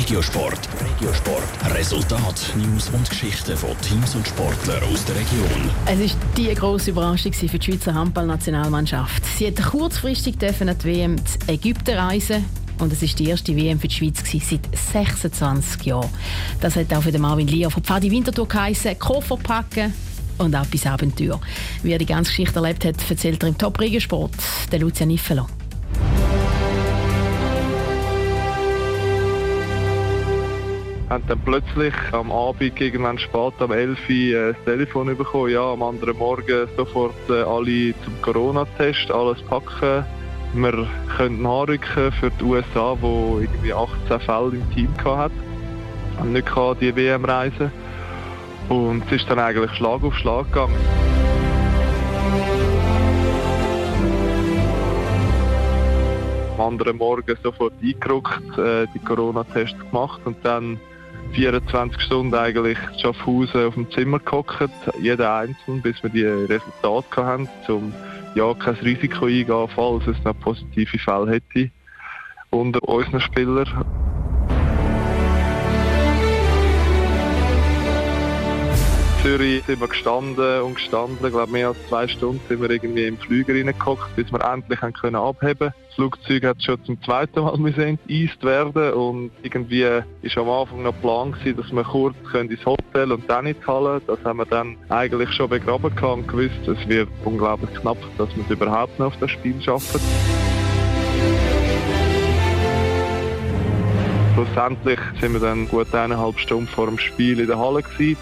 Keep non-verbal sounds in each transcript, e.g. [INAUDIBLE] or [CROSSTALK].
Regiosport. Regiosport. Resultat, News und Geschichten von Teams und Sportlern aus der Region. Es war die grosse Überraschung für die Schweizer Handballnationalmannschaft. Sie hat kurzfristig die WM zu Ägypten reisen. Und es war die erste WM für die Schweiz seit 26 Jahren. Das hat auch für Marvin Lier von Pfadi Winterthur geheissen, Koffer packen und auch bis Abenteuer. Wie er die ganze Geschichte erlebt hat, erzählt er im Top-Regensport, der Lucian Iffeler. Haben dann plötzlich am Abend, irgendwann spät am 11 Uhr, äh, das Telefon bekommen. Ja, am anderen Morgen sofort äh, alle zum Corona-Test, alles packen. Wir können nachrücken für die USA, wo irgendwie 18 Fälle im Team hatten. Und nicht die WM reisen. Und es ist dann eigentlich Schlag auf Schlag gegangen. Am anderen Morgen sofort eingerückt, äh, die Corona-Tests gemacht und dann 24 Stunden eigentlich Schaffhausen auf dem Zimmer gehockt, jeder einzeln, bis wir die Resultate hatten, um ja kein Risiko eingehen, falls es noch positive Fälle hätte unter unseren Spielern. Zürich sind wir gestanden und gestanden. Ich glaube, mehr als zwei Stunden sind wir irgendwie im Flüger reingehockt, bis wir endlich haben können abheben Das Flugzeug hat schon zum zweiten Mal [LAUGHS] enteist werden und irgendwie ist am Anfang noch Plan gewesen, dass wir kurz ins Hotel und dann in die Halle. Das haben wir dann eigentlich schon begraben und gewusst, es wird unglaublich knapp, dass wir es überhaupt noch auf das Spiel schaffen. Schlussendlich sind wir dann gut eineinhalb Stunden vor dem Spiel in der Halle gewesen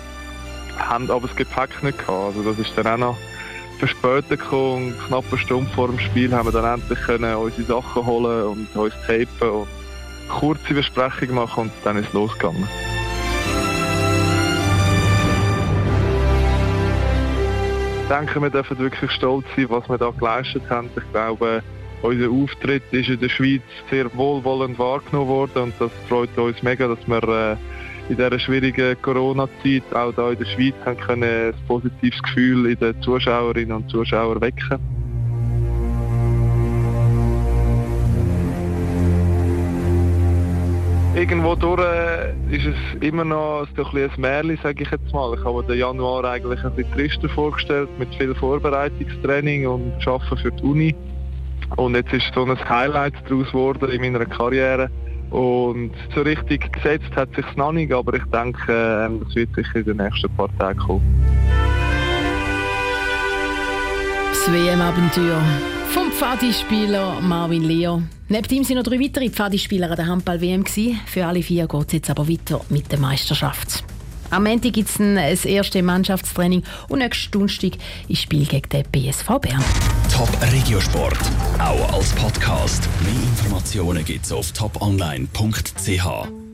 haben aber das Gepäck nicht gehabt. Also das ist dann auch noch verspätet gekommen. Knapp eine Stunde vor dem Spiel haben wir dann endlich können unsere Sachen holen und uns tapen und kurze Besprechung machen und dann ist es losgegangen. Ich denke, wir dürfen wirklich stolz sein, was wir da geleistet haben. Ich glaube, unser Auftritt ist in der Schweiz sehr wohlwollend wahrgenommen worden und das freut uns mega, dass wir äh, in dieser schwierigen Corona-Zeit auch hier in der Schweiz haben können ein positives Gefühl in den Zuschauerinnen und Zuschauern wecken. Irgendwo durch äh, ist es immer noch ein, bisschen ein Märchen, sage ich jetzt mal. Ich habe den Januar eigentlich ein bisschen trister vorgestellt, mit viel Vorbereitungstraining und Arbeiten für die Uni. Und jetzt ist so ein Highlight daraus geworden in meiner Karriere. Und so richtig gesetzt hat sich noch nicht, aber ich denke, ähm, das wird sicher in den nächsten paar Tagen kommen. Das WM-Abenteuer vom Pfadi-Spieler Marvin Leo. Neben ihm sind noch drei weitere Pfadi-Spieler an der Handball-WM. Für alle vier geht es jetzt aber weiter mit der Meisterschaft. Am Ende gibt es das erste Mannschaftstraining und nächsten Donnerstag ist Spiel gegen den BSV Bern. Top Regiosport, auch als Podcast. Mehr Informationen gibt es auf toponline.ch.